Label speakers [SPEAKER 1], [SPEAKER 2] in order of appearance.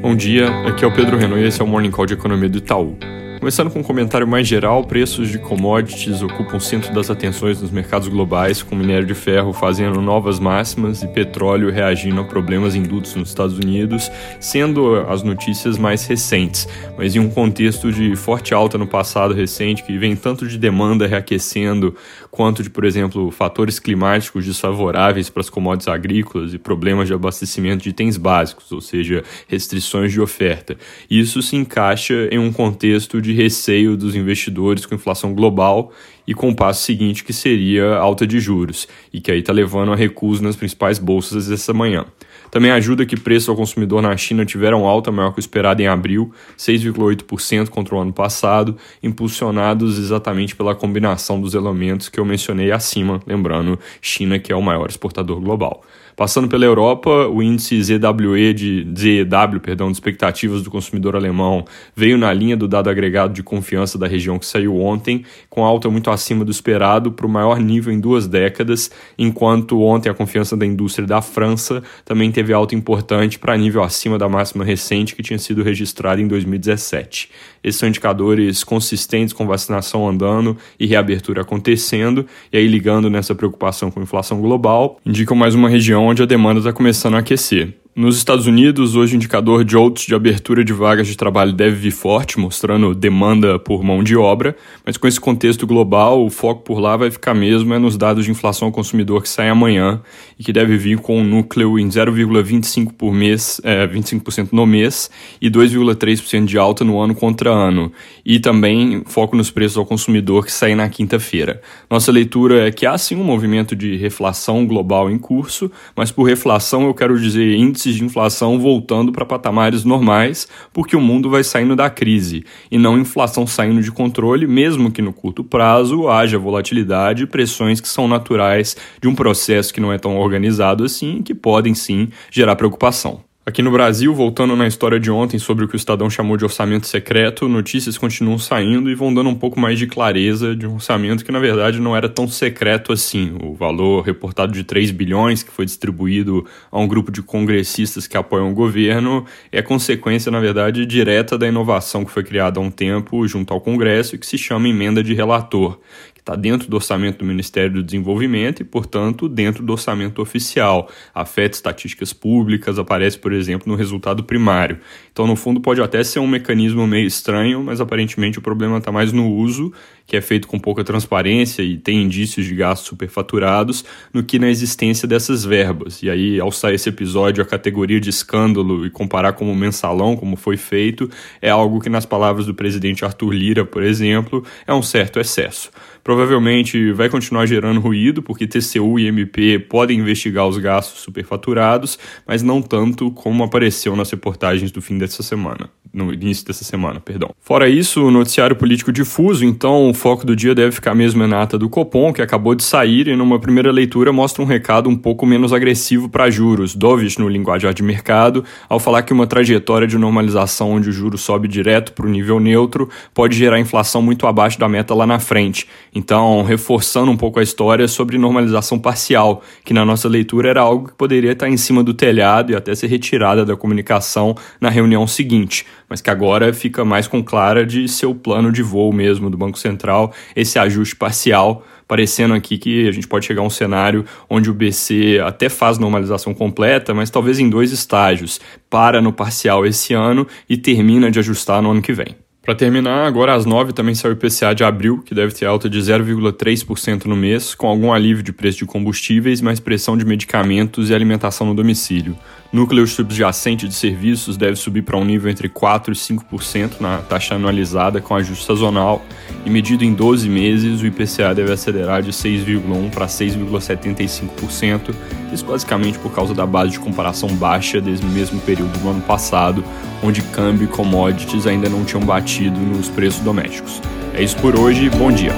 [SPEAKER 1] Bom dia, aqui é o Pedro Renault e esse é o Morning Call de Economia do Itaú. Começando com um comentário mais geral, preços de commodities ocupam o centro das atenções nos mercados globais, com minério de ferro fazendo novas máximas e petróleo reagindo a problemas indutos nos Estados Unidos, sendo as notícias mais recentes, mas em um contexto de forte alta no passado recente, que vem tanto de demanda reaquecendo, quanto de, por exemplo, fatores climáticos desfavoráveis para as commodities agrícolas e problemas de abastecimento de itens básicos, ou seja, restrições de oferta. Isso se encaixa em um contexto de receio dos investidores com inflação global e com o passo seguinte que seria alta de juros, e que aí está levando a recuso nas principais bolsas essa manhã. Também ajuda que preços ao consumidor na China tiveram alta maior que o esperado em abril, 6,8% contra o ano passado, impulsionados exatamente pela combinação dos elementos que eu mencionei acima, lembrando China que é o maior exportador global. Passando pela Europa, o índice ZWE de ZEW, perdão, de expectativas do consumidor alemão veio na linha do dado agregado de confiança da região que saiu ontem, com alta muito acima do esperado para o maior nível em duas décadas, enquanto ontem a confiança da indústria da França também teve alta importante para nível acima da máxima recente que tinha sido registrada em 2017. Esses são indicadores consistentes com vacinação andando e reabertura acontecendo, e aí ligando nessa preocupação com inflação global, indicam mais uma região onde a demanda está começando a aquecer. Nos Estados Unidos, hoje o indicador JOLTS de abertura de vagas de trabalho deve vir forte, mostrando demanda por mão de obra, mas com esse contexto global, o foco por lá vai ficar mesmo é nos dados de inflação ao consumidor que saem amanhã e que deve vir com um núcleo em 0,25% por mês, é, 25% no mês e 2,3% de alta no ano contra ano. E também foco nos preços ao consumidor que saem na quinta-feira. Nossa leitura é que há sim um movimento de reflação global em curso, mas por reflação eu quero dizer índice índices de inflação voltando para patamares normais, porque o mundo vai saindo da crise, e não inflação saindo de controle, mesmo que no curto prazo haja volatilidade e pressões que são naturais de um processo que não é tão organizado assim, que podem sim gerar preocupação. Aqui no Brasil, voltando na história de ontem sobre o que o Estadão chamou de orçamento secreto, notícias continuam saindo e vão dando um pouco mais de clareza de um orçamento que na verdade não era tão secreto assim. O valor reportado de 3 bilhões que foi distribuído a um grupo de congressistas que apoiam o governo é consequência, na verdade, direta da inovação que foi criada há um tempo junto ao Congresso e que se chama emenda de relator, está dentro do orçamento do Ministério do Desenvolvimento e, portanto, dentro do orçamento oficial. Afeta estatísticas públicas, aparece, por exemplo, no resultado primário. Então, no fundo, pode até ser um mecanismo meio estranho, mas aparentemente o problema está mais no uso, que é feito com pouca transparência e tem indícios de gastos superfaturados, no que na existência dessas verbas. E aí, ao sair esse episódio, a categoria de escândalo e comparar como mensalão, como foi feito, é algo que, nas palavras do presidente Arthur Lira, por exemplo, é um certo excesso provavelmente vai continuar gerando ruído, porque TCU e MP podem investigar os gastos superfaturados, mas não tanto como apareceu nas reportagens do fim dessa semana no início dessa semana, perdão. Fora isso, o noticiário político difuso, então foco do dia deve ficar mesmo na ata do Copom, que acabou de sair e numa primeira leitura mostra um recado um pouco menos agressivo para juros, dovish no linguajar de mercado, ao falar que uma trajetória de normalização onde o juro sobe direto para o nível neutro pode gerar inflação muito abaixo da meta lá na frente. Então, reforçando um pouco a história sobre normalização parcial, que na nossa leitura era algo que poderia estar em cima do telhado e até ser retirada da comunicação na reunião seguinte mas que agora fica mais com clara de seu plano de voo mesmo do Banco Central, esse ajuste parcial, parecendo aqui que a gente pode chegar a um cenário onde o BC até faz normalização completa, mas talvez em dois estágios, para no parcial esse ano e termina de ajustar no ano que vem. Para terminar, agora às 9 também saiu o IPCA de abril, que deve ter alta de 0,3% no mês, com algum alívio de preço de combustíveis, mais pressão de medicamentos e alimentação no domicílio. Núcleo subjacente de serviços deve subir para um nível entre 4% e 5% na taxa anualizada com ajuste sazonal, e medido em 12 meses, o IPCA deve acelerar de 6,1% para 6,75%, isso basicamente por causa da base de comparação baixa desde o mesmo período do ano passado, onde câmbio e commodities ainda não tinham batido nos preços domésticos. É isso por hoje, bom dia!